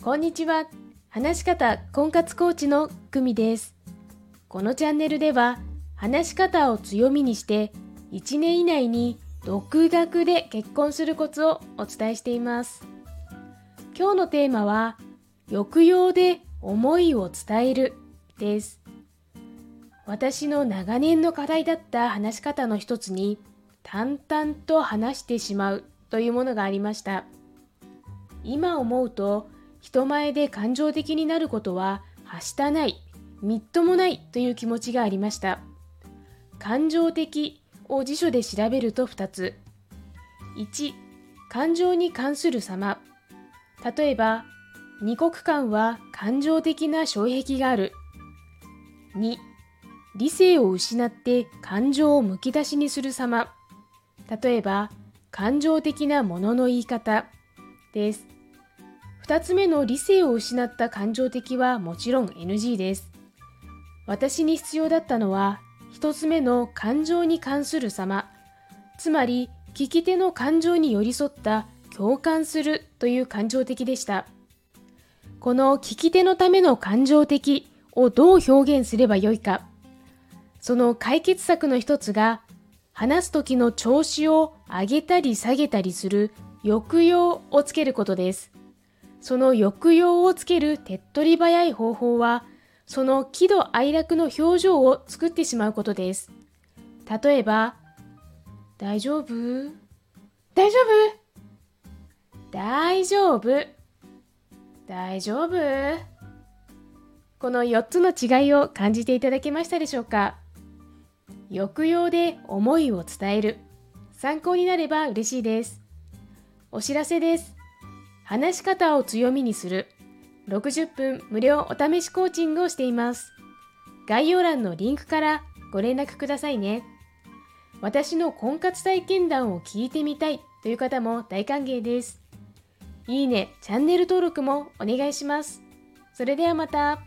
こんにちは。話し方婚活コーチの久美です。このチャンネルでは、話し方を強みにして、1年以内に独学で結婚するコツをお伝えしています。今日のテーマは、抑揚で思いを伝えるです。私の長年の課題だった話し方の一つに、淡々と話してしまうというものがありました。今思うと、人前で感情的になることははしたない、みっともないという気持ちがありました。感情的を辞書で調べると2つ。1、感情に関する様。例えば、二国間は感情的な障壁がある。2、理性を失って感情をむき出しにする様。例えば、感情的なものの言い方です。2つ目の理性を失った感情的はもちろん NG です。私に必要だったのは、1つ目の感情に関する様、つまり聞き手の感情に寄り添った共感するという感情的でした。この聞き手のための感情的をどう表現すればよいか。その解決策の一つが、話す時の調子を上げたり下げたりする抑揚をつけることです。その抑揚をつける手っ取り早い方法は、その喜怒哀楽の表情を作ってしまうことです。例えば、大丈夫？大丈夫？大丈夫？大丈夫？この4つの違いを感じていただけましたでしょうか？抑揚で思いを伝える。参考になれば嬉しいです。お知らせです。話し方を強みにする60分無料お試しコーチングをしています。概要欄のリンクからご連絡くださいね。私の婚活体験談を聞いてみたいという方も大歓迎です。いいね、チャンネル登録もお願いします。それではまた。